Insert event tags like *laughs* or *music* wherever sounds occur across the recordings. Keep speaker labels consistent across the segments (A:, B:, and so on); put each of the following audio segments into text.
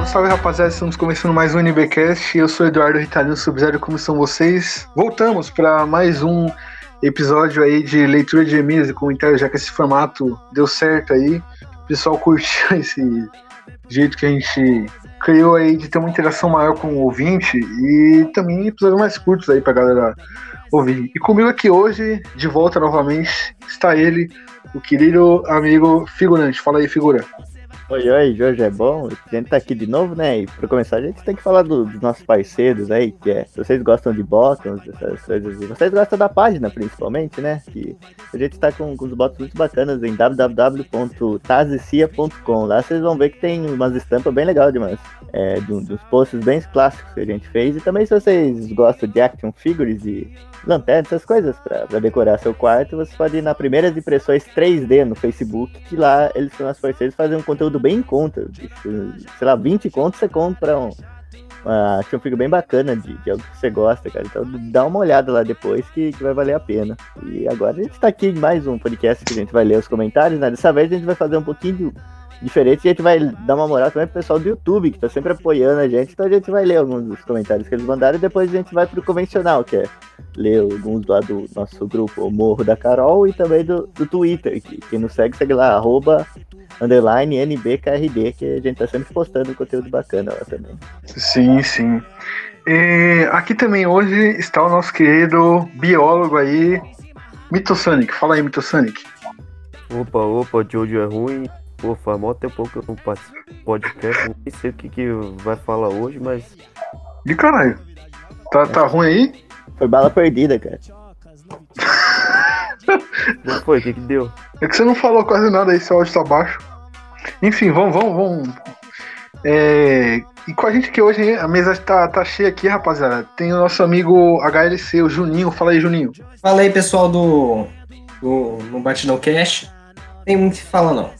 A: Salve, salve rapaziada, estamos começando mais um NBcast. Eu sou Eduardo Ritalino Sub-Zero, como são vocês? Voltamos para mais um episódio aí de leitura de e-mails e comentários, já que esse formato deu certo aí. O pessoal curtiu *laughs* esse jeito que a gente criou aí de ter uma interação maior com o ouvinte e também episódios mais curtos aí pra galera ouvir. E comigo aqui hoje, de volta novamente, está ele, o querido amigo figurante. Fala aí, figura.
B: Oi, oi, Jorge, é bom? A gente tá aqui de novo, né? E pra começar, a gente tem que falar do- dos nossos parceiros aí, que é, se vocês gostam de bottoms, essas coisas, vocês gostam da página, principalmente, né? Que a gente tá com, com os bottoms muito bacanas em www.tazicia.com. Lá vocês vão ver que tem umas estampas bem legais demais, é, de, dos posts bem clássicos que a gente fez. E também se vocês gostam de action figures e lanternas, essas coisas pra, pra decorar seu quarto, você pode ir na Primeiras Impressões 3D no Facebook, que lá eles são as parceiros fazem um conteúdo bem em conta. bicho. Sei lá, 20 contos você compra um, uma action figure bem bacana de, de algo que você gosta, cara. Então dá uma olhada lá depois que, que vai valer a pena. E agora a gente tá aqui em mais um podcast que a gente vai ler os comentários, né? Dessa vez a gente vai fazer um pouquinho diferente. A gente vai dar uma moral também pro pessoal do YouTube, que tá sempre apoiando a gente. Então a gente vai ler alguns dos comentários que eles mandaram e depois a gente vai pro convencional, que é ler alguns lá do nosso grupo o Morro da Carol e também do, do Twitter. Que quem nos segue, segue lá, arroba underline NBKRD, que a gente tá sempre postando conteúdo bacana lá também.
A: Sim, sim. E aqui também hoje está o nosso querido biólogo aí, Mitosonic. Fala aí, Mitosonic.
C: Opa, opa, Jojo é ruim. Pô, faz mó tempo que eu não participo do podcast. Nem sei o que, que vai falar hoje, mas.
A: De caralho. Tá, tá ruim aí?
B: Foi bala perdida, cara. *laughs*
C: Não foi, o que, que deu?
A: É que você não falou quase nada aí, seu áudio tá baixo. Enfim, vamos, vamos, vamos. É, E com a gente aqui hoje, a mesa tá, tá cheia aqui, rapaziada. Tem o nosso amigo HLC, o Juninho. Fala aí, Juninho.
D: Fala aí, pessoal do, do no Batidão Cast. Tem muito o que falar, não.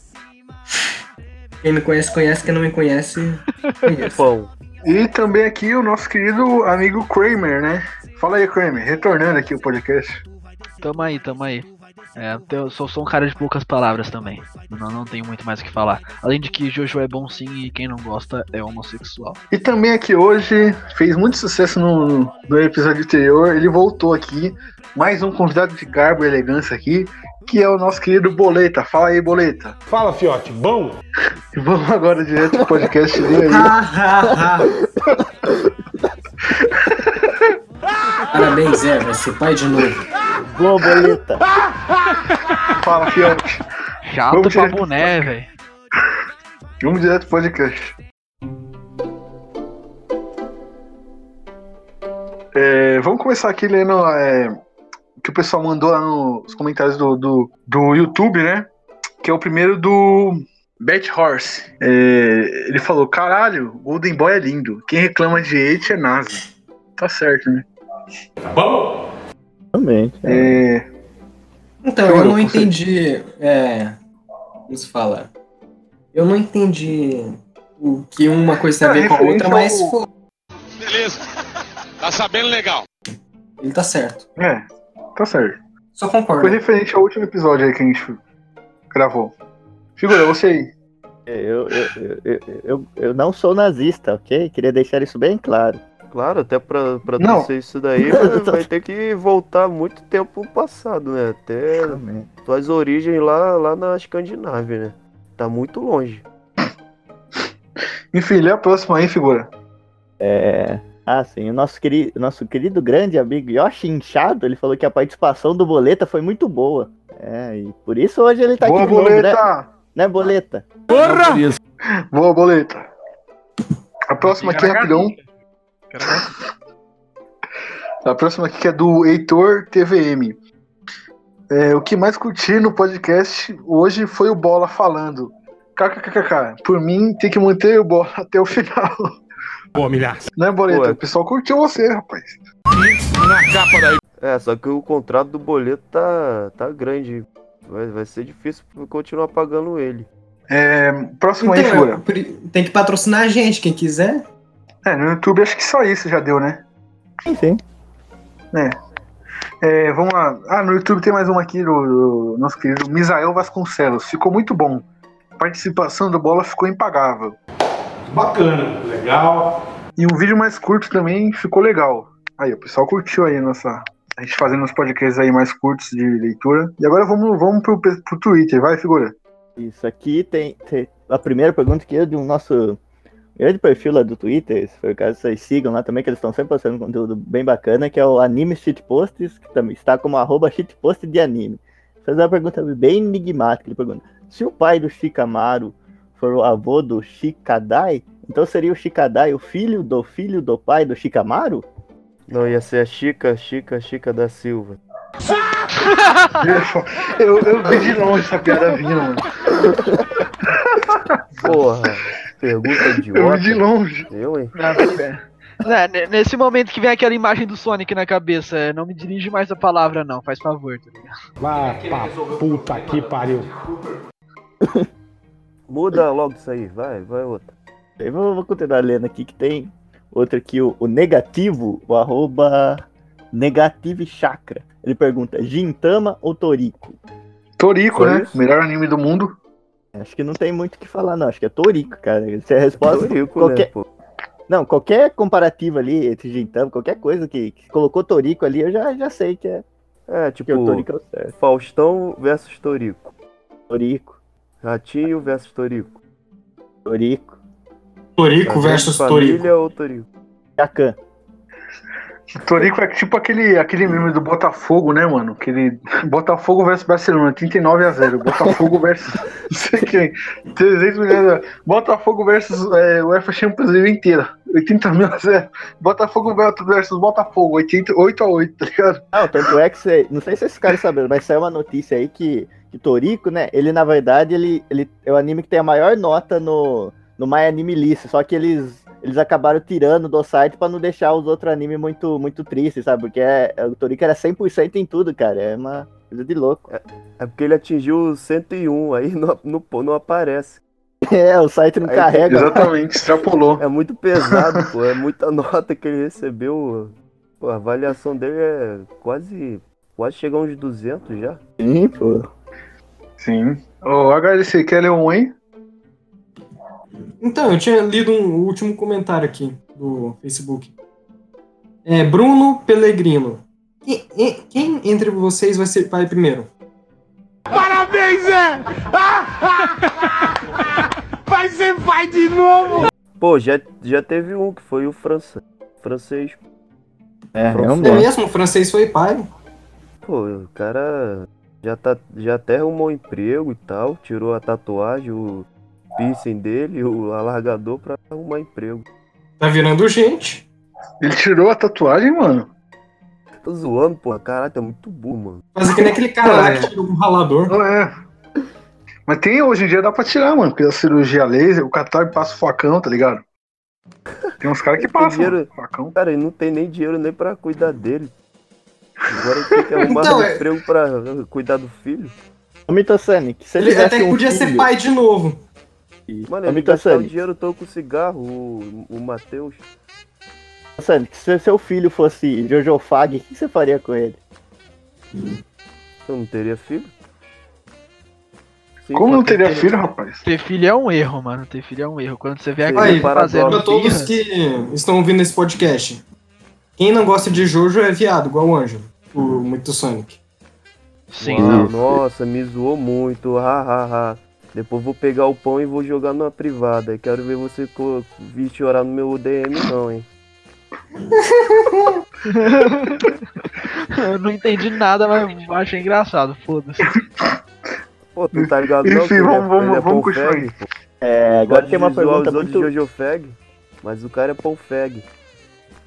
D: Quem me conhece, conhece. Quem não me conhece, conhece.
C: Pão.
A: E também aqui o nosso querido amigo Kramer, né? Fala aí, Kramer. Retornando aqui o podcast.
E: Tamo aí, tamo aí. É, eu sou, sou um cara de poucas palavras também. Não, não tenho muito mais o que falar. Além de que Jojo é bom sim e quem não gosta é homossexual.
A: E também aqui hoje, fez muito sucesso no, no episódio anterior, ele voltou aqui, mais um convidado de garbo e elegância aqui, que é o nosso querido Boleta. Fala aí, Boleta.
F: Fala, fiote, bom? *laughs*
A: Vamos agora direto pro podcast dele aí. *laughs*
D: Parabéns, Zé. Vai ser pai de novo.
B: Boa, boleta!
A: Fala, Fiote.
E: Chato
A: Vamos
E: pra boné, velho.
A: Vamos direto pro podcast. É, vamos começar aqui lendo é, que o pessoal mandou lá nos comentários do, do, do YouTube, né? Que é o primeiro do Bet Horse. É, ele falou: caralho, Golden Boy é lindo. Quem reclama de hate é NASA. Tá certo, né?
F: Bom?
B: Realmente.
A: É,
D: Então, eu não entendi. É. Como se fala? Eu não entendi o que uma coisa tem a ver com a outra, mas
A: ao-
F: Beleza. Tá sabendo legal.
D: ele tá certo.
A: é, tá certo.
D: Só
A: Foi
D: concordo.
A: referente ao último episódio aí que a gente gravou. Figura, você aí.
B: Eu, eu, eu, eu, eu, eu não sou nazista, ok? Queria deixar isso bem claro.
C: Claro, até pra, pra
A: Não.
C: ser isso daí, *laughs* vai, vai ter que voltar muito tempo passado, né? Até suas origens lá, lá na Escandinávia, né? Tá muito longe. *laughs*
A: Enfim, lê a próxima aí, figura.
B: É. Ah, sim. O nosso querido, nosso querido grande amigo Yoshi Inchado, ele falou que a participação do Boleta foi muito boa. É, e por isso hoje ele tá
A: Boa,
B: aqui de novo,
A: boleta!
B: né? Né, Boleta?
A: Boa, boleta. A próxima aqui é rapidão. A próxima aqui que é do Heitor TVM. É, o que mais curti no podcast hoje foi o Bola falando. KKKK. Por mim, tem que manter o Bola *laughs* até o final.
F: Boa, milhaça.
A: Né, Boleta?
C: Pô,
A: O pessoal curtiu você, rapaz.
F: Na capa daí.
C: É, só que o contrato do boleto tá, tá grande. Vai, vai ser difícil continuar pagando ele.
A: É, próximo aí,
D: Então,
A: figura.
D: eu- pri- tem que patrocinar a gente, quem quiser.
A: É, no YouTube acho que só isso já deu, né?
B: Sim, sim.
A: É, vamos lá. Ah, no YouTube tem mais uma aqui do, do nosso querido Misael Vasconcelos. Ficou muito bom. A participação do Bola ficou impagável.
F: Bacana, legal.
A: E um vídeo mais curto também ficou legal. Aí, o pessoal curtiu aí nossa. A gente fazendo uns podcasts aí mais curtos de leitura. E agora vamos, vamos pro, pro Twitter, vai, figura.
B: Isso aqui tem, tem a primeira pergunta que é de um nosso grande perfil lá do Twitter, se for o caso vocês sigam lá também, que eles estão sempre postando conteúdo bem bacana, que é o Anime Shitposts, que também está como arroba shitpost de anime. Faz uma pergunta bem enigmática, ele pergunta, se o pai do Shikamaru for o avô do Shikadai, então seria o Shikadai o filho do filho do pai do Shikamaru?
C: Não, ia ser a Chica, Chica, Chica da Silva. *laughs*
A: Eu, eu vi de longe essa piada vindo, mano.
C: Porra, pergunta
A: Eu vi de
C: idiota.
A: longe.
C: Eu, hein?
E: É, ne- nesse momento que vem aquela imagem do Sonic na cabeça, não me dirige mais a palavra, não, faz favor. Tá ligado?
F: Vai pra puta que pariu. *laughs*
C: Muda logo isso aí, vai, vai outra.
B: Eu vou, vou continuar lendo aqui que tem outro aqui, o, o negativo, o arroba negative chakra. Ele pergunta, Gintama ou Toriko?
A: Torico,
C: Só
A: né?
C: isso?
A: Melhor anime do mundo.
B: Acho que não tem muito o que falar, não. Acho que é Toriko, cara. Se a resposta. Qualquer,
C: né, pô?
B: Não, qualquer comparativo ali entre Gintama, qualquer coisa que, que colocou Toriko ali, eu já, já sei que é
C: É,
B: que o
C: tipo,
B: Toriko é o certo.
C: Faustão versus Torico.
B: Toriko,
C: Ratinho versus Torico.
D: Torico
C: de
D: versus
C: família
D: Torico.
C: ou Torico?
B: Jacan.
A: Torico é tipo aquele, aquele meme do Botafogo, né, mano? Aquele Botafogo versus Barcelona, 39 a 0. Botafogo *laughs* versus não sei quem. 300 milhões. Botafogo versus é, UEFA Champions League inteira. 80 mil a 0. Botafogo versus Botafogo, 80, 8 a 8, tá ligado?
B: Não, tanto é que você. Não sei se esses caras sabem, mas saiu uma notícia aí que, que Toriko, né? Ele, na verdade, ele, ele é o anime que tem a maior nota no, no My Anime List. Só que eles, eles acabaram tirando do site pra não deixar os outros animes muito, muito tristes, sabe? Porque é, o Toriko era 100% em tudo, cara. É uma coisa de louco.
C: É porque ele atingiu 101, aí *laughs* não, não, não aparece. *laughs*
B: É, o site não
C: Aí-
B: carrega.
A: Exatamente, extrapolou.
C: É muito pesado, *laughs* pô. É muita nota que ele recebeu. Pô, a avaliação dele é quase. Quase chega a uns 200 já.
B: Sim, pô.
A: Sim. Ô, HLC, quer ler um, hein?
D: Então, eu tinha lido um último comentário aqui do Facebook. É Bruno Pellegrino. Quem, quem entre vocês vai ser pai primeiro?
F: Parabéns, Zé! *laughs* Vai ser pai de novo!
C: Pô, já, já teve um que foi o francês. Francês.
B: É, é um
D: É mesmo? O francês foi pai.
C: Pô, o cara já, tá, já até arrumou um emprego e tal. Tirou a tatuagem, o piercing dele, o alargador pra arrumar emprego.
D: Tá virando gente.
A: Ele tirou a tatuagem, mano.
C: Tô zoando, pô. Caralho, tá muito burro, mano.
D: Fazer que nem aquele cara lá
A: É.
D: que tirou um ralador.
A: Não é. Mas tem, hoje em dia dá pra tirar, mano. Porque a cirurgia laser, o catar passa o facão, tá ligado? Tem uns caras que passam
C: dinheiro.
A: facão.
C: Cara, ele não tem nem dinheiro nem pra cuidar dele. Agora ele tem que arrumar
D: Então,
C: um
D: é-
C: emprego pra cuidar do filho.
B: Ô, Mitosanic, se ele
D: Ele até
B: um
D: podia
B: filho...
D: ser pai de novo.
C: Mano,
B: Ô,
C: ele gastou o
B: Mitosanic,
C: dinheiro todo com cigarro, o, o Matheus.
B: Mitosanic, se seu filho fosse Jojo Fag, o que você faria com ele?
C: Eu não teria filho? Sim,
A: Como não teria
C: ter-
A: filho, rapaz?
E: Ter filho é um erro, mano. Ter filho é um erro. Quando você vê
C: Aí,
E: aquele
C: para
E: fazendo
D: Pra todos que estão ouvindo esse podcast. Quem não gosta de Jojo é viado, igual o Ângelo. O muito Sonic.
E: Sim,
C: Uau,
E: não.
C: Nossa, me zoou muito, ha, ha, ha. Depois vou pegar o pão e vou jogar numa privada. Quero ver você vir chorar no meu DM não, hein. *laughs*
E: Eu não entendi nada, mas achei engraçado. Foda-se.
C: Pô, tu tá ligado não?
A: Enfim,
C: é-
A: vamos- vamos-
C: é
A: vamos continuar
C: fag,
A: aí.
C: pô.
B: É, agora
C: Gosta
B: tem uma pergunta
C: os outros
B: muito...
C: de Jojo Fag, mas o cara é pão fag.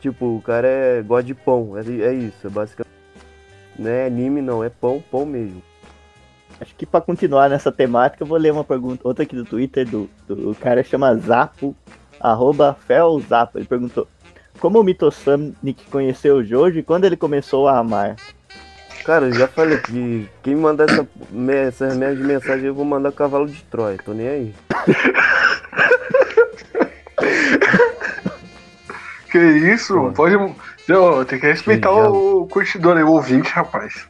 C: Tipo, o cara é gosta de pão, é, é isso, é basicamente. Não é anime não, é pão, pão mesmo.
B: Acho que pra continuar nessa temática, eu vou ler uma pergunta, outra aqui do Twitter, do, do o cara chama Zapo, arroba Felzapo. Ele perguntou, como o Mitosanic conheceu o Jojo e quando ele começou a amar?
C: Cara, eu já falei que quem mandar essa, essas minhas mensagens eu vou mandar cavalo de Troia, tô nem aí. *laughs*
A: Que isso?
C: Pô.
A: Pode. Tem que respeitar
C: Já-
A: o curtidor aí, o ouvinte, rapaz.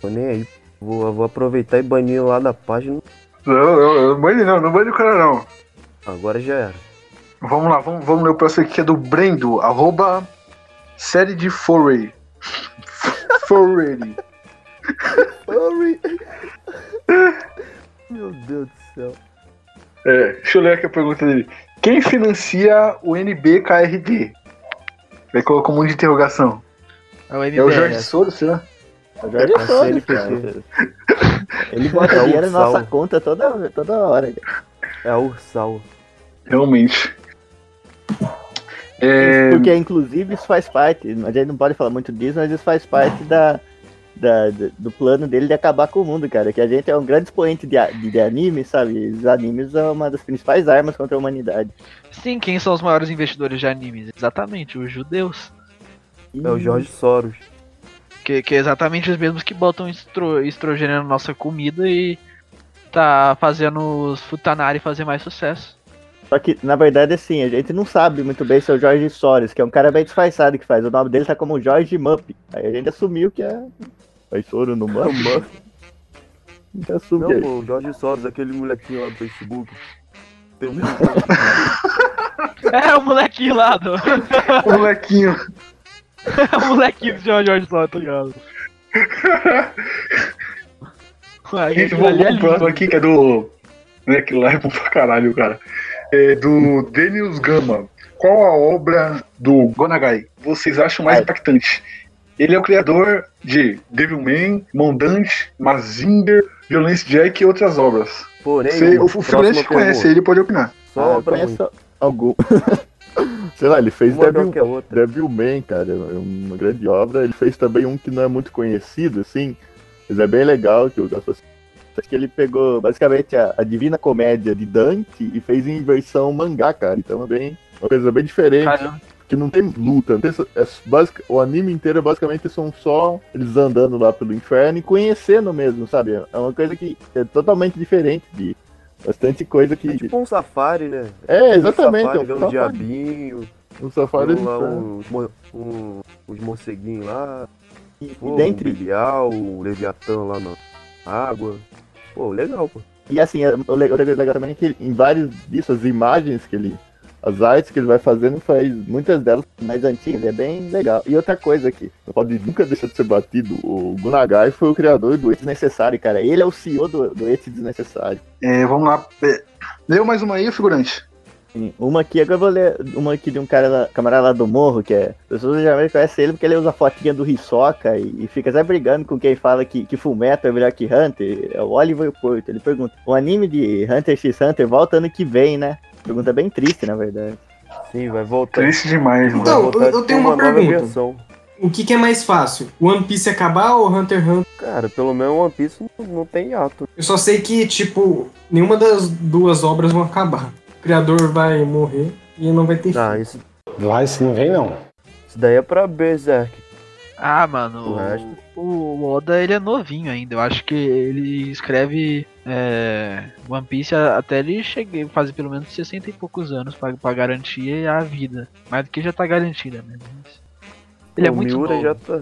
C: Tô nem aí. Vou, vou aproveitar e banir lá da página.
A: Não, não, não bane não, não bane o cara não.
C: Agora já era.
A: Vamos lá, vamos, vamos ler o próximo aqui, que é do Brendo, arroba série de Foray. Foray.
C: Sorry. Meu Deus do céu.
A: É, deixa eu ler aqui a pergunta dele. Quem financia o NBKRD? Ele colocou um monte de interrogação.
E: É o
A: É o. Jorge Soros, será?
B: O Jorge Soros,
C: CNPq.
B: cara. *laughs* Ele bota
C: É o
B: dinheiro na nossa conta toda, toda hora. cara.
C: É Ursal.
A: Realmente. É,
B: Porque, inclusive, isso faz parte. A gente não pode falar muito disso, mas isso faz parte da, da- do plano dele de acabar com o mundo, cara. Que a gente é um grande expoente de, de, de anime, sabe? Os animes são uma das principais armas contra a humanidade.
E: Sim, quem são os maiores investidores de animes? Exatamente, os judeus.
C: É o Jorge Soros.
E: Que, que é exatamente os mesmos que botam estro, estrogênio na nossa comida e tá fazendo os Futanari fazer mais sucesso.
B: Só que, na verdade, assim, a gente não sabe muito bem se é o Jorge Soros, que é um cara bem disfarçado que faz. O nome dele tá como Jorge Mupp. Aí a gente assumiu que é. Faz soro no Mupp. A gente assume
C: Não,
B: é.
C: pô, o Jorge Soros, aquele molequinho lá do Facebook. Tem um- *laughs*
E: É o molequinho lá do.
A: o molequinho. *laughs*
E: O molequinho do Jorge Jorge Só, tá ligado? *laughs* Aí,
A: Gente, vou
E: ali é
A: pro próximo aqui, que é do. Né, aquilo lá é bom pra caralho, cara. É do Denius Gama. Qual a obra do Gonagai vocês acham mais
B: Ai.
A: impactante? Ele é o criador de Devilman, Mondante, Mazinger, Violence Jack e outras obras.
C: Porém,
A: Você- o figurante
C: próxima
A: conhece, ele pode opinar.
C: Só
B: Ah,
C: ruim.
B: conheço algum. *laughs*
G: Sei lá, ele fez
C: Uma
G: Devil,
C: a outra.
G: Devilman, cara, é uma grande obra. Ele fez também um que não é muito conhecido, assim, mas é bem legal, que eu gosto assim.
B: Acho que ele pegou basicamente a, a Divina Comédia de Dante e fez em versão mangá, cara. Então é bem.
G: Uma coisa bem diferente,
E: Caramba.
G: que não tem luta. não tem é basic- o anime inteiro basicamente são só eles andando lá pelo inferno e conhecendo mesmo, sabe? É uma coisa que é totalmente diferente de bastante coisa que.
C: É tipo um safari, né?
G: É, exatamente.
C: Um safari,
G: é um
C: um
G: safari,
C: diabinho,
G: um safari
C: lá um- uns morceguinhos lá,
B: E,
C: pô,
B: e
C: um
B: dentre.
C: bilial, o Leviatã lá na água. Pô, legal, pô.
B: E assim, é- o le- o legal também é que em vários disso, as imagens que ele. As artes que ele vai fazendo, faz muitas delas mais antigas, é bem legal. E outra coisa aqui,
G: Não pode nunca deixar de ser batido. O Gunagai foi o criador do
B: do Desnecessário, cara. Ele é o CEO do, do Eti Desnecessário.
A: É, vamos lá. Leu mais uma aí, figurante.
B: Sim, Uma aqui, agora eu vou ler uma aqui de um cara lá, camarada lá do morro, que é. As pessoas geralmente conhecem ele porque ele usa a fotinha do Hisoka e, e fica até brigando com quem fala que, que Fullmetal é melhor que Hunter. É o Oliver Porto. Ele pergunta: o anime de Hunter x Hunter volta ano que vem, né? Pergunta bem triste, na verdade.
C: Sim, vai voltar.
A: Triste demais, mano.
D: Então, eu- eu tenho uma
C: nova
D: pergunta. O que, que é mais fácil? One Piece acabar ou Hunter x Hunter?
C: Cara, pelo menos One Piece não, não tem ato.
D: Eu só sei que, tipo, nenhuma das duas obras vão acabar. O criador vai morrer e não vai ter fim.
C: Ah, isso,
F: Lá isso não vem, não.
C: isso daí é pra Berserk.
E: Ah, mano,
C: O resto?
E: o, o Oda ele é novinho ainda. Eu acho que ele escreve é, One Piece até ele chegar, fazer pelo menos 60 e poucos anos pra, pra garantir a vida. Mais do que já tá garantida, né? Mas ele é
C: o
E: muito
C: Miura
E: novo.
C: já tá.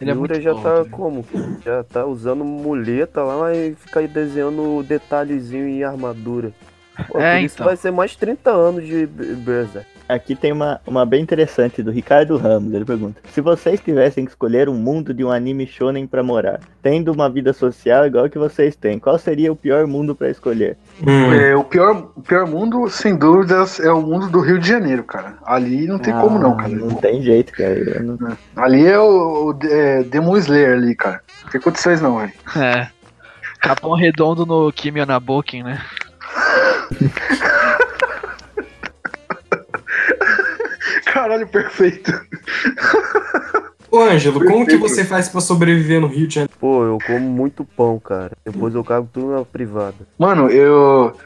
E: Ele é
C: Miura
E: muito
C: já
E: novo,
C: tá
E: tá
C: como? Já tá usando muleta lá e fica aí desenhando detalhezinho em armadura. Pô,
E: É,
C: por isso
E: então.
C: vai ser mais 30 anos de Be- Berserk.
B: Aqui tem uma, uma bem interessante do Ricardo Ramos. Ele pergunta: Se vocês tivessem que escolher um mundo de um anime shonen pra morar, tendo uma vida social igual que vocês têm, qual seria o pior mundo pra escolher?
D: Hum.
A: É, o, pior, o pior mundo, sem dúvidas, é o mundo do Rio de Janeiro, cara. Ali não tem como não,
B: Ah,
A: cara.
B: Não tem jeito, cara. Não-
A: Ali é o, o é, Demon Slayer ali, cara. Não tem condições não, velho.
E: É. Capão redondo no Kimi Naboken, né? *laughs*
A: Caralho, perfeito.
D: Ô, Ângelo, como que você faz pra sobreviver no Rio de Janeiro?
C: Pô, eu como muito pão, cara. Depois eu cago tudo na privada.
A: Mano, eu.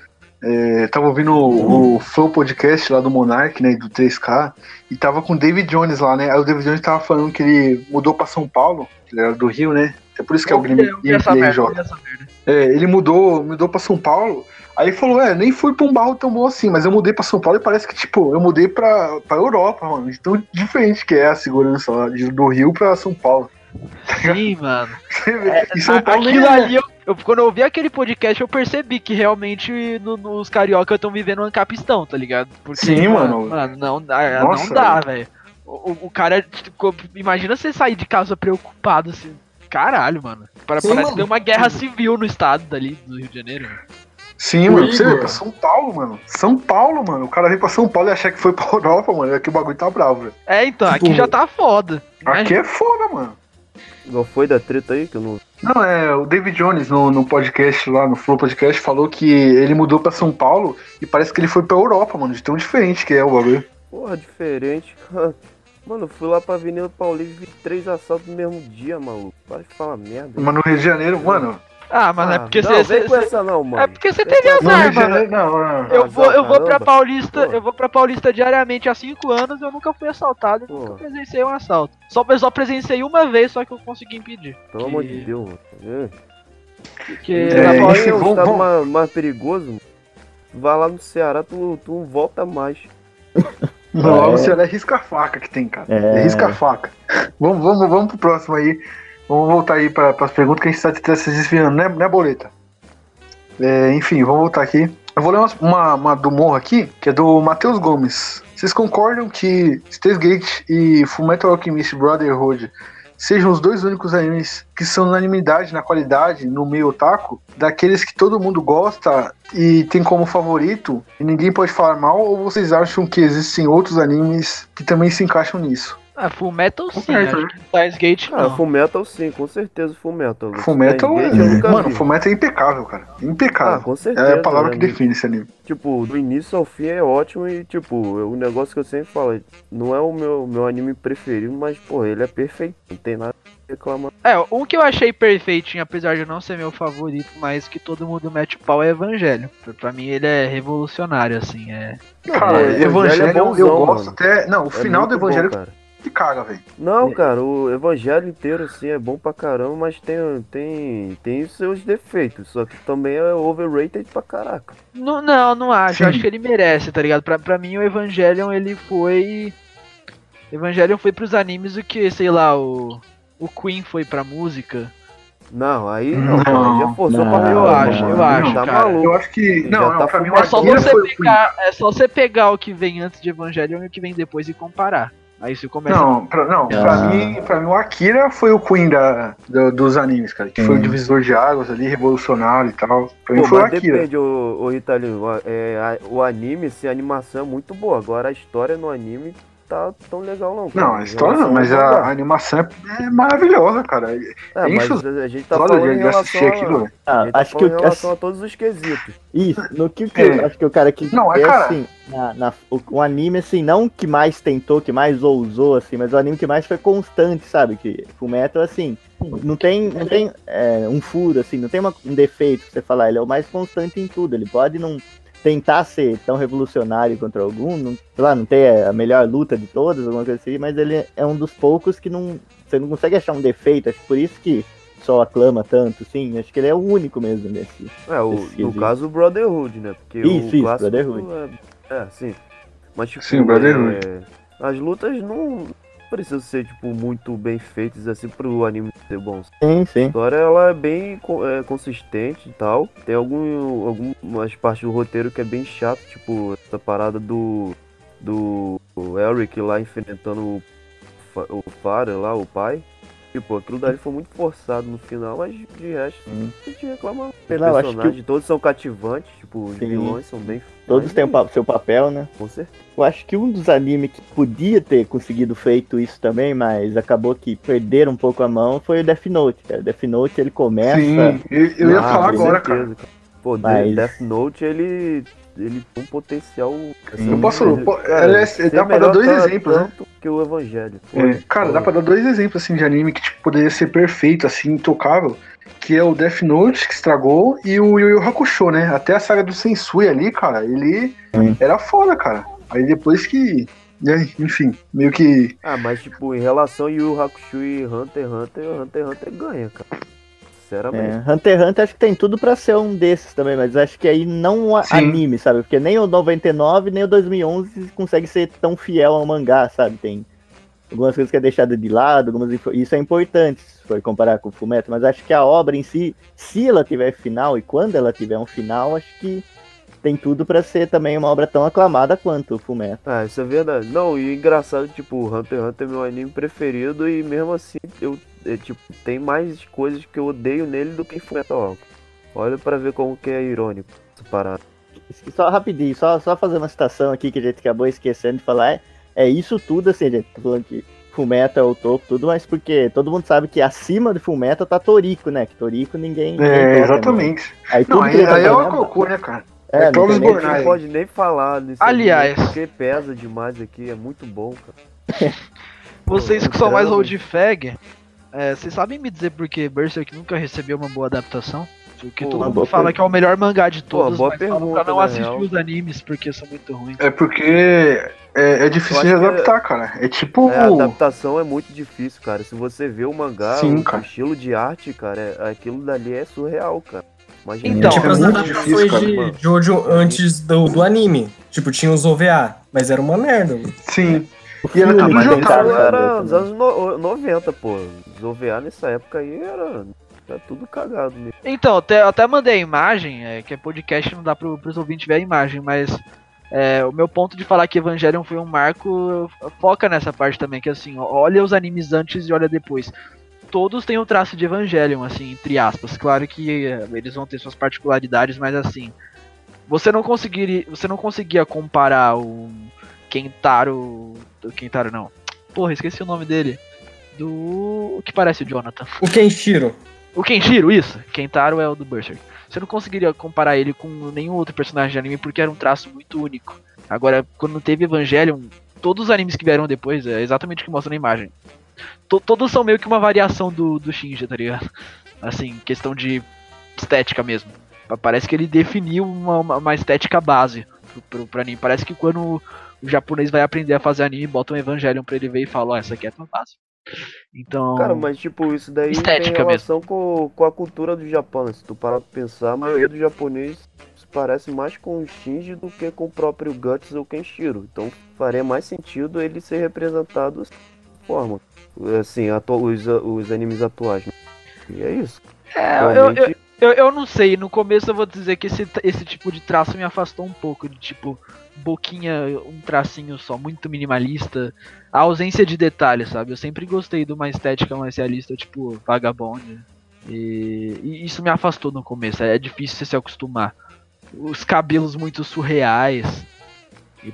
A: É, tava ouvindo o, o Flow Podcast lá do Monark, né? Do 3K, e tava com o David Jones lá, né? Aí o David Jones tava falando que ele mudou pra São Paulo, que ele era do Rio, né? É por isso que é o Gameplay
E: vi essa merda.
A: É, ele mudou, mudou pra São Paulo. Aí falou, é, nem fui pra um barro tão bom assim, mas eu mudei pra São Paulo e parece que, tipo, eu mudei pra, pra Europa, mano. De Tão diferente que é a segurança lá, de- do Rio pra São Paulo.
E: Sim, *laughs* mano.
A: Você vê, e São Paulo
E: Aquilo
A: é.
E: ali, eu, eu- quando eu ouvi aquele podcast, eu percebi que realmente no- nos carioca estão vivendo um ancapistão, tá ligado? Porque,
A: Sim, mano.
E: Mano, não, dá-
A: Nossa,
E: não dá, velho. O, o- cara, tipo, imagina você sair de casa preocupado assim. Caralho, mano. Para,
D: Sim,
E: parece
D: mano.
E: que deu uma guerra civil no estado dali do Rio de Janeiro. Mano.
A: Sim,
D: O
A: mano, você vê,
D: Igor.
A: pra São Paulo, mano. São Paulo, mano. O cara vem pra São Paulo e achar que foi pra *laughs* Europa, mano. É que o bagulho tá bravo, velho.
E: É, então, aqui
D: Tipo,
E: já tá foda.
A: Aqui é foda, mano.
C: Igual foi da treta aí, que eu não.
A: Não, é, o David Jones no, no podcast lá, no Flow Podcast, falou que ele mudou pra São Paulo e parece que ele foi pra Europa, mano, de tão diferente que é o bagulho.
C: Porra, diferente. Mano, eu fui lá pra Avenida Paulista e vi três assaltos no mesmo dia, maluco. Para de falar merda.
A: Mas no Rio de Janeiro, mano,
E: Ah, mas é porque
C: não,
E: você.
C: vem
E: você-
C: com essa não, mano.
E: É porque você teve azar, mano.
A: Janeiro, não, não.
E: Eu vou, eu vou pra. Paulista,
C: Pô.
E: eu vou pra Paulista diariamente há 5 anos, eu nunca fui assaltado, eu
C: Pô.
E: nunca presenciei um assalto. Só, eu só presenciei uma vez, só que eu consegui impedir.
C: Pelo amor de Deus, mano. É.
E: Porque
A: É,
E: na Paulista,
C: é um estado mais, mais perigoso. mano. Vai lá no Ceará, tu, tu não volta mais.
A: Não, lá
B: É.
A: no Ceará é risca-faca que tem, cara.
B: É.
A: É, risca-faca. Vamos, vamos, vamos pro próximo aí. Vamos voltar aí pra, pras perguntas que a gente tá, tá se desviando, né, né Boleta? É, enfim, vamos voltar aqui. Eu vou ler uma, uma, uma do Morro aqui, que é do Matheus Gomes. Vocês concordam que Stargate e Fullmetal Alchemist Brotherhood sejam os dois únicos animes que são unanimidade na qualidade, no meio otaku, daqueles que todo mundo gosta e tem como favorito e ninguém pode falar mal, ou vocês acham que existem outros animes que também se encaixam nisso?
E: Ah, Full Metal sim, acho que Steins Gate
C: Ah,
E: não.
C: Full Metal sim, com certeza Full Metal.
A: É,
C: Steins Gate eu nunca
A: mano,
C: vi.
A: Fullmetal é impecável, cara.
C: Ah,
A: Impecável.
C: com certeza.
A: é a palavra que
C: né?
A: define esse anime.
C: Tipo, do início ao fim é ótimo e, tipo, o negócio que eu sempre falo, não é o meu, meu anime preferido, mas, pô, ele é perfeito. Não tem nada a reclamar.
E: É, um que eu achei perfeitinho, apesar de não ser meu favorito, mas que todo mundo mete pau é Evangelho. Pra- mim ele é revolucionário, assim, é...
A: Cara,
C: pô, Evangelho
A: Evangelho,
C: é
A: eu
C: bonzão,
A: gosto
C: mano.
A: até. Não, o
C: É
A: final do
C: muito bom, Cara.
A: que caga, velho.
C: Não, cara, o evangelho inteiro, assim, é bom pra caramba, mas tem, tem, tem os seus defeitos. Só que também é overrated pra caraca.
E: Não, não, não acho.
A: Sim.
E: Eu acho que ele merece, tá ligado? Pra, pra mim, o Evangelion, ele foi. Evangelion foi pros animes o que, sei lá, o. O Queen foi pra música.
C: Não, aí não,
A: Não,
C: cara, já forçou
B: não,
C: pra
E: Eu
B: não,
E: acho, eu acho,
C: tá
E: cara.
C: maluco.
A: Eu acho que. Não,
C: Já
A: não,
C: tá
A: pra mim
E: É só você pegar. É só você pegar o que vem antes de Evangelion e o que vem depois e comparar. Aí você começa.
A: Não, pra, não, pra,
B: Ah.
A: mim, pra mim o Akira foi o Queen da, do- dos animes, cara. Que foi o
B: Hum.
A: divisor de águas ali, revolucionário e tal. Pra mim
C: Pô,
A: foi o Akira.
C: depende, o, o É, a- o anime, assim, a animação é muito boa. Agora a história no anime tá tão legal não. cara.
A: Não, a história não,
C: relação
A: mas
C: ao
A: a, a animação é, é maravilhosa, cara.
C: É,
A: enche
C: mas
A: os
C: a gente tá falando
A: de,
C: em relação
A: assistir
C: a,
A: aquilo, velho.
B: Ah,
C: a gente tá
B: acho que
C: em relação a todos os quesitos.
B: Isso, no que, que
A: É.
B: eu acho que o cara que
A: Não, é,
B: é
A: cara.
B: assim, na, na- o, o anime, assim, não que mais tentou, que mais ousou, assim, mas o anime que mais foi constante, sabe? Que o Metal, assim, não tem, não tem é, um furo, assim, não tem uma- um defeito pra você falar, ele é o mais constante em tudo, ele pode não tentar ser tão revolucionário contra algum, não, sei lá, não ter a melhor luta de todas, alguma coisa assim, mas ele é um dos poucos que não, você não consegue achar um defeito, acho que por isso que só aclama tanto, sim, acho que ele é o único mesmo nesse.
C: É, o,
B: Esse
C: no
B: quesito.
C: caso o Brotherhood, né? Porque
B: Isso,
C: o
B: isso, Brotherhood.
C: É, é, sim. Mas tipo,
A: Sim, o Brotherhood.
C: é, as lutas não precisam ser tipo muito bem feitas assim pro anime ser bom.
B: Sim,
C: A
B: sim.
C: história ela é bem é, consistente e tal. Tem algum, algumas partes do roteiro que é bem chato, tipo essa parada do do Eric lá enfrentando o, o Farah lá, o pai. Tipo, aquilo dali foi muito forçado no final, mas de resto,
B: Hum.
C: a gente reclama.
B: Lá, eu acho que
C: personagens todos são cativantes, tipo, os
B: Sim.
C: vilões são bem
B: Todos
C: mas,
B: têm o pa- seu papel, né?
C: Com certeza.
B: Eu acho que um dos animes que podia ter conseguido feito isso também, mas acabou que perderam um pouco a mão, foi o Death Note, cara. Death Note ele começa.
A: Sim, eu, eu ia
C: Ah,
A: falar agora,
C: certeza,
A: cara.
C: Pô,
B: Mas-
C: Death Note, ele, ele tem um potencial. assim,
A: Eu posso.
C: ele-
A: po-
C: cara,
A: aliás,
C: ser
A: dá pra dar dois exemplos, né?
C: que o Evangelho.
A: É, cara, dá pra dar dois exemplos assim de anime que tipo, poderia ser perfeito, assim, intocável. Que é o Death Note, que estragou, e o Yu Yu Hakusho, né? Até a saga do Sensui ali, cara, ele
B: Sim.
A: era foda, cara. Aí depois que. aí, Enfim, meio que.
C: Ah, mas tipo, em relação a Yu Hakusho e Hunter x Hunter, Hunter x Hunter ganha, cara. Sinceramente.
B: É, Hunter x Hunter acho que tem tudo pra ser um desses também, mas acho que aí não
A: Sim.
B: anime, sabe? Porque nem o 99 nem o 2011 consegue ser tão fiel ao mangá, sabe? Tem algumas coisas que é deixada de lado, algumas isso é importante se for comparar com o Fullmetal, mas acho que a obra em si, se ela tiver final e quando ela tiver um final, acho que tem tudo pra ser também uma obra tão aclamada quanto o Fullmetal.
C: Ah, isso é verdade. Não, e engraçado, tipo, Hunter x Hunter é meu anime preferido e mesmo assim eu é, tipo, tem mais coisas que eu odeio nele do que em Fullmetal Alchemist. Olha pra ver como que é irônico essa parada.
B: Só rapidinho, só, só fazer uma citação aqui que a gente acabou esquecendo de falar. É, é isso tudo, assim, a gente tá falando que Fullmetal é o topo, tudo, mas porque todo mundo sabe que acima de Fullmetal tá Torico, né? Que Torico ninguém. ninguém
A: É,
B: toca,
A: exatamente.
B: né? Aí
A: Não, aí,
B: tá
A: aí é uma cocô, né, cara?
B: É,
A: é
B: não
A: Bornai.
C: Pode nem falar nesse
E: Aliás.
C: anime, porque pesa demais aqui, é muito bom, cara. *laughs*
E: Vocês que são mais old fag, é, vocês sabem me dizer por que Berserk nunca recebeu uma boa adaptação? Porque
C: Pô,
E: todo mundo fala
B: pergunta.
E: que é o melhor mangá de
C: Pô,
E: todos,
C: boa
E: mas falam pra
C: pergunta,
E: não
C: na
E: assistir
C: real.
E: os animes porque são muito ruins.
A: É porque é, é difícil de
C: que
A: adaptar, cara. É tipo.
C: É, a adaptação é muito difícil, cara. Se você vê o mangá,
A: Sim,
C: o,
A: cara.
C: estilo de arte, cara, é- aquilo dali é surreal, cara. Imagina
E: Então,
D: tipo,
A: é
D: as adaptações
A: difícil, cara,
D: de
C: mano.
D: Jojo antes do, do anime. Tipo, tinha os OVA, mas era uma merda.
A: Sim.
B: O
A: E era
B: filme
A: tudo
B: vai
A: jogado,
C: era dos anos no- 90, pô. Os OVA nessa época aí era, era tudo cagado mesmo.
E: Então, até, eu até mandei a imagem, é, que é podcast, não dá pro, pros ouvintes ver a imagem, mas é, o meu ponto de falar que Evangelion foi um marco foca nessa parte também, que assim, olha os animes antes e olha depois. Todos têm o traço de Evangelion, assim, entre aspas. Claro que é, eles vão ter suas particularidades, mas assim, você não conseguiria, você não conseguia comparar o Kentaro, o Kentaro não. Porra, esqueci o nome dele. Do o que parece o Jonathan.
D: O Kenshiro.
E: O Kenshiro, isso. Kentaro é o do Berserk. Você não conseguiria comparar ele com nenhum outro personagem de anime porque era um traço muito único. Agora, quando teve Evangelion, todos os animes que vieram depois, é exatamente o que mostra na imagem. To- todos são meio que uma variação do, do Shinji, tá ligado? *laughs* Assim, questão de estética mesmo. Pa- Parece que ele definiu uma, uma- estética base pro, pro, pro anime. Parece que quando o japonês vai aprender a fazer anime, bota um Evangelion pra ele ver e fala, ó, essa aqui é tua base. Então.
C: Cara, mas tipo, isso daí tem relação com, com a cultura do Japão, né? Se tu parar pra pensar, a maioria dos japoneses se parece mais com o Shinji do que com o próprio Guts ou Kenshiro. Então faria mais sentido ele ser representado dessa forma. Assim, os, os animes atuais. né? E é isso.
E: É, eu, eu,
C: Realmente,
E: Eu, eu não sei, no começo eu vou dizer que esse, esse tipo de traço me afastou um pouco, de tipo, boquinha, um tracinho só, muito minimalista, a ausência de detalhes, sabe? Eu sempre gostei de uma estética mais realista, tipo, Vagabond. E, e isso me afastou no começo, é difícil você se acostumar. Os cabelos muito surreais.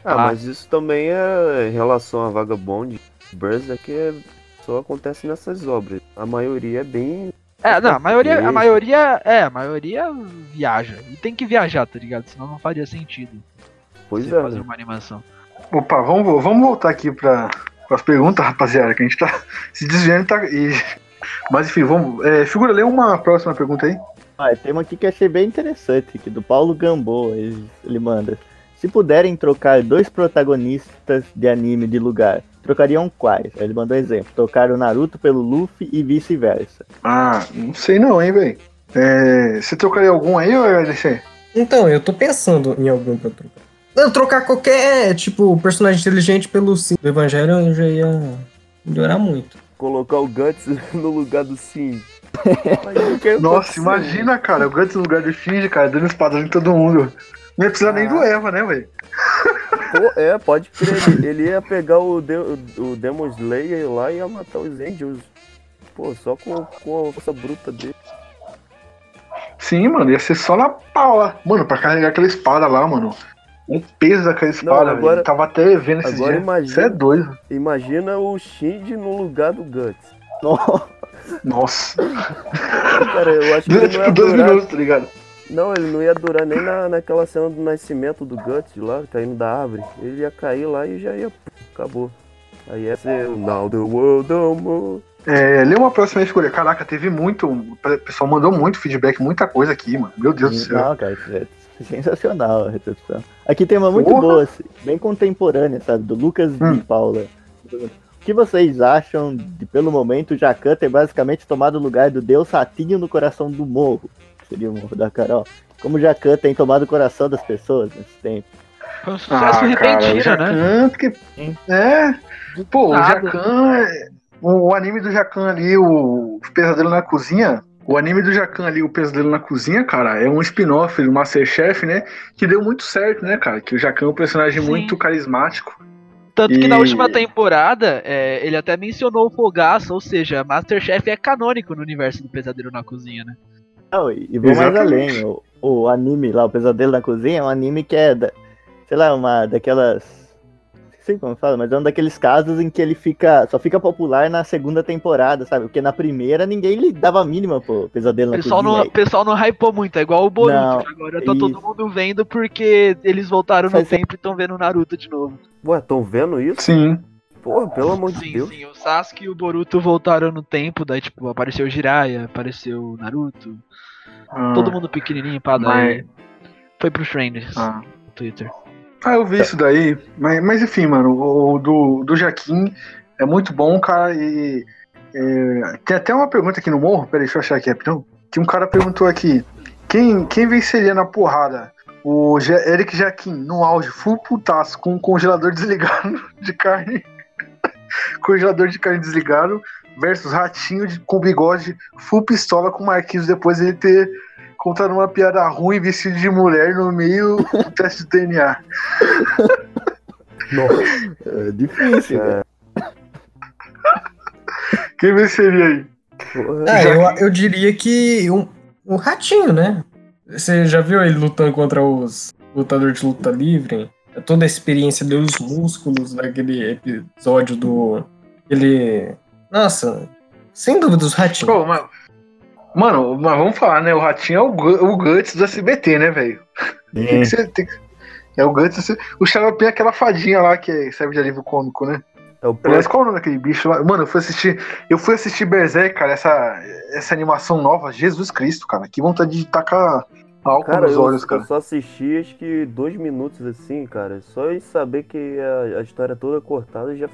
C: Ah, mas isso também é em relação a Vagabond, Berserk é, só acontece nessas obras. A maioria é bem.
E: É, não, a maioria, a maioria, é, a maioria viaja. E tem que viajar, tá ligado? Senão não faria sentido
C: Pois é.
E: fazer
C: né?
E: uma animação.
A: Opa, vamos, vamos voltar aqui para as perguntas, rapaziada, que a gente tá se desviando e tá. E... Mas enfim, vamos. É, figura, lê uma próxima pergunta aí.
B: Ah, tem uma aqui que achei bem interessante, que do Paulo Gamboa, ele, ele manda. Se puderem trocar dois protagonistas de anime de lugar, trocariam quais? Aí Ele mandou um exemplo, trocar o Naruto pelo Luffy e vice-versa.
A: Ah, não sei não, hein, velho. É, você trocaria algum aí ou vai deixar?
D: Então, eu tô pensando em algum pra trocar. Não, trocar qualquer, tipo, personagem inteligente pelo sim do Evangelho já ia melhorar muito.
C: Colocar o Guts *laughs* no lugar do Sim.
A: Nossa, imagina, cara, o Guts no lugar do Shinji, cara, dando espada em todo mundo. Não ia precisar nem do Eva, né, velho?
C: É, pode crer. Ele, ia pegar o, De o, Demon Slayer lá e ia matar os Angels. Pô, só com, com a força bruta dele.
A: Sim, mano, ia ser só na pau lá. Mano, pra carregar aquela espada lá, mano. O peso daquela espada,
C: agora-
A: velho. Tava até vendo esses
C: agora
A: dias.
C: imagina-
A: Você é doido.
C: Imagina o Shinji no lugar do Guts.
A: Nossa.
C: Cara, eu acho que ele
A: Dura
C: não ia
A: tipo dois minutos, tá ligado?
C: Não, ele não ia durar nem na, naquela cena do nascimento do Guts lá, caindo da árvore. Ele ia cair lá e já ia. Acabou. Aí essa é o Now the World.
A: É, lê uma próxima figura. Caraca, teve muito. O pessoal mandou muito feedback, muita coisa aqui, mano. Meu Deus do céu.
B: Não, cara, isso é sensacional a recepção. Aqui tem uma muito
A: Porra!
B: boa, assim, bem contemporânea, sabe? Do Lucas
A: Hum.
B: e Paula. O que vocês acham de, pelo momento, o Jacan ter basicamente tomado o lugar do Deus Ratinho no coração do morro? Que seria o morro da Carol. Como o Jacan tem tomado o coração das pessoas nesse tempo.
E: Foi um sucesso
A: o
E: repentino, né?
A: Jacan, porque-
B: Sim.
A: É. Pô, o. Jacan. é- O, o anime do Jacan ali, o Pesadelo na Cozinha. O anime do Jacan ali, o Pesadelo na Cozinha, cara, é um spin-off do Masterchef, né? Que deu muito certo, né, cara? Que o Jacan é um personagem
E: Sim.
A: muito carismático.
E: Tanto que na
A: E-
E: última temporada, é, ele até mencionou o Fogaço, ou seja, Masterchef é canônico no universo do Pesadelo na Cozinha, né?
B: Não, e, vou mais além. O, o anime lá, o Pesadelo na Cozinha, é um anime que é, da- sei lá, uma daquelas. Não sei como fala, mas é um daqueles casos em que ele fica. Só fica popular na segunda temporada, sabe? Porque na primeira ninguém lhe dava a mínima pro Pesadelo
E: O
B: na
E: pessoal
B: Cozinha.
E: não, o pessoal não hypou muito, é igual o Boruto,
B: Não,
E: que agora tá
B: isso.
E: todo mundo vendo porque eles voltaram no
B: Faz-
E: tempo e estão vendo Naruto de novo.
C: Ué, tão vendo isso?
A: Sim.
C: Porra, pelo amor de
E: Sim,
C: Deus.
E: sim, o Sasuke e o Boruto voltaram no tempo, daí tipo, apareceu o Jiraiya, apareceu o Naruto, todo mundo pequenininho, pá, daí foi pros Friends
A: Ah.
E: no Twitter.
A: Ah, eu vi isso daí. Mas, mas enfim, mano, o, o do, do Jaquim é muito bom, cara. E é, tem até uma pergunta aqui no morro, peraí, deixa eu achar aqui rapidão. Que um cara perguntou aqui: quem, quem venceria na porrada? O Eric Jaquim, no auge, full putaço, com um congelador *laughs* desligado de carne. Congelador de carne desligado, versus Ratinho de- com bigode, full pistola com Marquinhos depois ele ter contado uma piada ruim vestido de mulher no meio do *laughs* teste de DNA. *laughs*
B: É difícil,
C: É.
B: né? *laughs*
A: Quem venceria aí?
D: Ah,
A: Já
D: eu, eu diria que um, um ratinho, né? Você já viu ele lutando contra os lutadores de luta livre? É Toda a experiência dos músculos daquele episódio do. Ele. Nossa, sem dúvida, os ratinhos.
A: Pô, mas, mano, mas vamos falar, né? O Ratinho é o, o Guts do SBT, né, velho? Tem que ser. tem que- é o Guts. do S- O Xarope é aquela fadinha lá que serve de alívio cômico, né?
C: É o
A: Aliás, qual é o nome daquele bicho lá? Mano, eu fui assistir. Eu fui assistir Berserk, cara, essa, essa animação nova, Jesus Cristo, cara. Que vontade de tacar álcool
C: Cara,
A: nos
C: eu,
A: olhos,
C: eu
A: cara.
C: só assisti acho que dois minutos assim, cara. Só em saber que a, a história toda cortada já.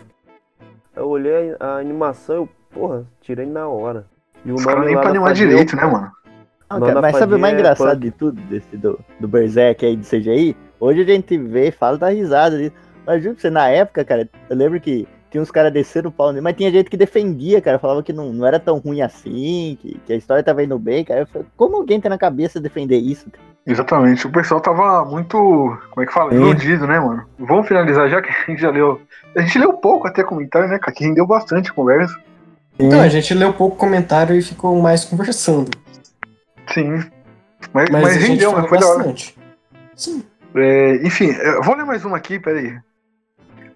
C: Eu olhei a, animação eu, porra, tirei na hora. E o
A: Os
C: nome
A: nem pra animar direito, né, mano?
B: Não, cara, mas sabe o mais
C: é
B: engraçado
C: punk.
B: de tudo, desse do, do Berserk aí de CGI? Hoje a gente vê, fala da risada ali. Mas juro pra você, na época, cara, eu lembro que tinha uns caras descendo o pau nele, mas tinha gente que defendia, cara, falava que não, não era tão ruim assim, que, que a história tava indo bem, cara. Eu falei, como alguém tem na cabeça defender isso? cara?
A: Exatamente. O pessoal tava muito. Como é que fala?
B: Sim.
A: Iludido, né, mano? Vamos finalizar já que a gente já leu. A gente leu pouco até comentário, né, cara? Que rendeu bastante a conversa.
D: Então, a gente leu pouco comentário e ficou mais conversando.
A: Sim. Mas,
D: Mas,
A: mas
D: a gente
A: rendeu,
D: falou
A: mas foi da hora.
D: bastante. Sim.
A: É, enfim, eu vou ler mais uma aqui, peraí.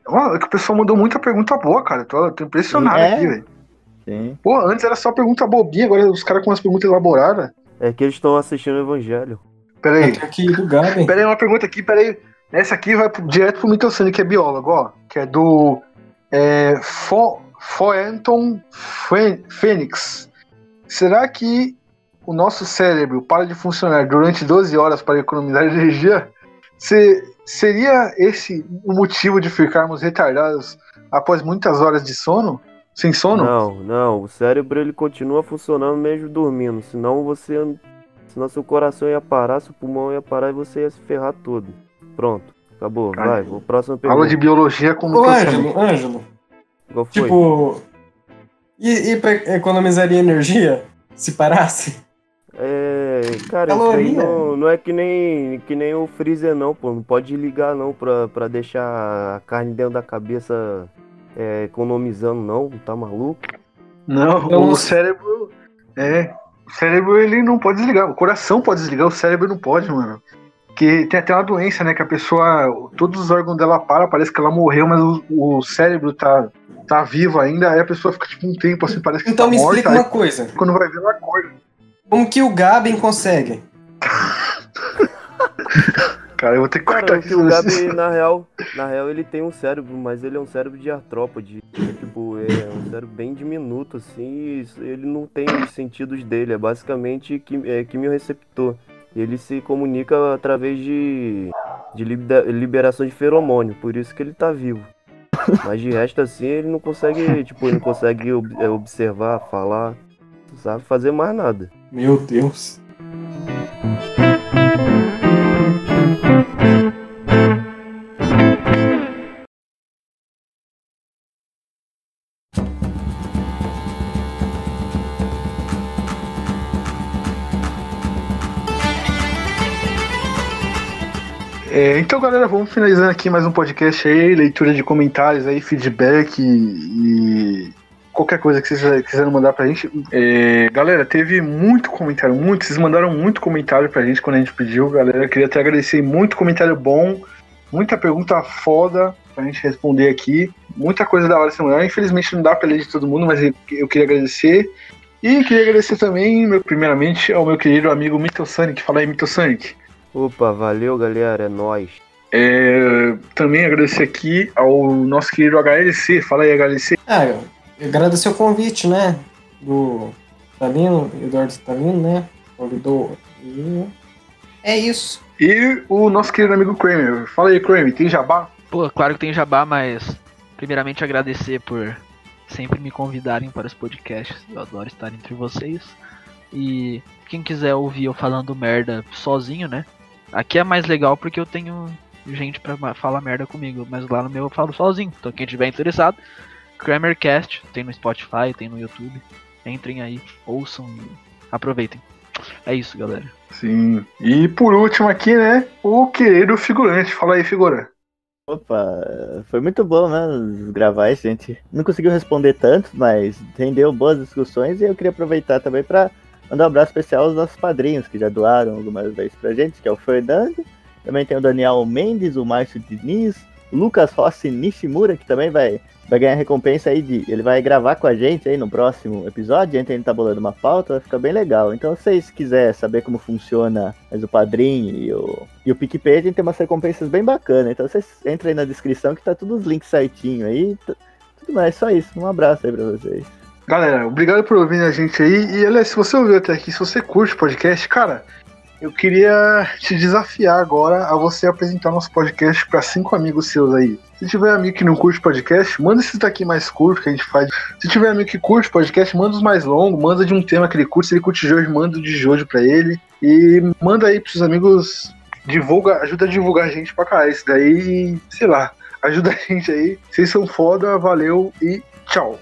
A: Ó, é que o pessoal mandou muita pergunta boa, cara. Tô, tô impressionado
B: É.
A: aqui, velho.
B: Sim.
A: Pô, antes era só pergunta bobinha, agora os caras com umas perguntas elaboradas.
C: É que eles estão assistindo o Evangelho.
A: Peraí.
D: Aqui do Gaben.
A: Peraí, uma pergunta aqui, peraí. Essa aqui vai pro- direto pro Mitocene, que é biólogo, ó. Que é do é, Fo, Foenton Fênix. Será que o nosso cérebro para de funcionar durante 12 horas para economizar energia? Se, seria esse o motivo de ficarmos retardados após muitas horas de sono? Sem sono?
C: Não, não. O cérebro ele continua funcionando mesmo dormindo. Senão você. Senão seu coração ia parar, seu pulmão ia parar e você ia se ferrar todo. Pronto. Acabou.
A: Ai.
C: Vai, vou próxima pergunta.
A: Aula de biologia com
D: Ô. Ângelo, Ângelo.
C: Qual foi?
D: Tipo. E, e pra economizaria energia? Se parasse?
C: É, cara, isso aí
D: Caloria.
C: não, não é que nem, que nem o freezer não, pô. Não pode ligar não pra, pra deixar a carne dentro da cabeça é, economizando não, tá maluco?
A: Não,
D: Então,
A: o cérebro. É. O cérebro ele não pode desligar. O coração pode desligar, o cérebro não pode, mano. Que tem até uma doença, né? Que a pessoa. Todos os órgãos dela param, parece que ela morreu, mas o, o cérebro tá, tá vivo ainda. Aí a pessoa fica tipo um tempo assim, parece que
D: Então
A: tá
D: me
A: morta.
D: explica
A: Aí
D: uma coisa.
A: quando vai ver, ela acorda.
D: Como que o Gaben consegue? *laughs*
A: Cara, eu vou ter que
C: Cara,
A: cortar
C: que o Gabi, na real, na real, ele tem um cérebro, mas ele é um cérebro de artrópode. É, tipo, é um cérebro bem diminuto, assim, e ele não tem os sentidos dele. É basicamente quim- é, quimiorreceptor. Ele se comunica através de, de libera- liberação de feromônio, por isso que ele tá vivo. Mas de resto, assim, ele não consegue, tipo, ele não consegue ob- é, observar, falar, não sabe fazer mais nada.
D: Meu Deus.
A: É, então, galera, vamos finalizando aqui mais um podcast aí, leitura de comentários aí, feedback e, e qualquer coisa que vocês quiserem mandar pra gente. É, galera, teve muito comentário, muito, vocês mandaram muito comentário pra gente quando a gente pediu, galera. Eu queria até agradecer, muito comentário bom, muita pergunta foda pra gente responder aqui, muita coisa da hora essa manhã. Infelizmente não dá pra ler de todo mundo, mas eu, eu queria agradecer. E queria agradecer também, meu- primeiramente, ao meu querido amigo Mitosonic. Fala aí, Mitosonic.
C: Opa, valeu, galera, é nóis.
A: É, também agradecer aqui ao nosso querido HLC. Fala aí, HLC.
D: Ah, eu eu agradecer o convite, né? Do Stalino, Eduardo Stalino, né? Convidou. E é isso.
A: E o nosso querido amigo Kramer. Fala aí, Kramer, tem jabá?
E: Pô, claro que tem jabá, mas primeiramente agradecer por sempre me convidarem para os podcasts. Eu adoro estar entre vocês. E quem quiser ouvir eu falando merda sozinho, né? Aqui é mais legal porque eu tenho gente pra falar merda comigo, mas lá no meu eu falo sozinho. Então quem tiver interessado, Kramercast, tem no Spotify, tem no YouTube. Entrem aí, ouçam e aproveitem. É isso, galera.
A: Sim. E por último aqui, né? O querido figurante. Fala aí, figura.
B: Opa, foi muito bom, né? Gravar isso, gente. Não conseguiu responder tanto, mas rendeu boas discussões e eu queria aproveitar também para mandar um abraço especial aos nossos padrinhos que já doaram algumas vezes pra gente, que é o Fernando. Também tem o Daniel Mendes, o Márcio Diniz, o Lucas Rossi Nishimura, que também vai, vai ganhar recompensa aí de. Ele vai gravar com a gente aí no próximo episódio. A gente tá bolando uma pauta, vai ficar bem legal. Então, se vocês quiserem saber como funciona mas o padrinho e o, e o PicPay, a gente tem umas recompensas bem bacanas. Então, vocês entrem aí na descrição que tá todos os links certinho aí. Tudo mais, só isso. Um abraço aí pra vocês.
A: Galera, obrigado por ouvir a gente aí. E aliás, se você ouviu até aqui, se você curte o podcast, cara, eu queria te desafiar agora a você apresentar nosso podcast para cinco amigos seus aí. Se tiver amigo que não curte podcast, manda esse daqui mais curto que a gente faz. Se tiver amigo que curte podcast, manda os mais longos, manda de um tema que ele curte. Se ele curte Jojo, manda de Jojo pra ele. E manda aí pros seus amigos, divulga, ajuda a divulgar a gente pra caralho. Isso daí, sei lá, ajuda a gente aí. Vocês são foda, valeu e tchau.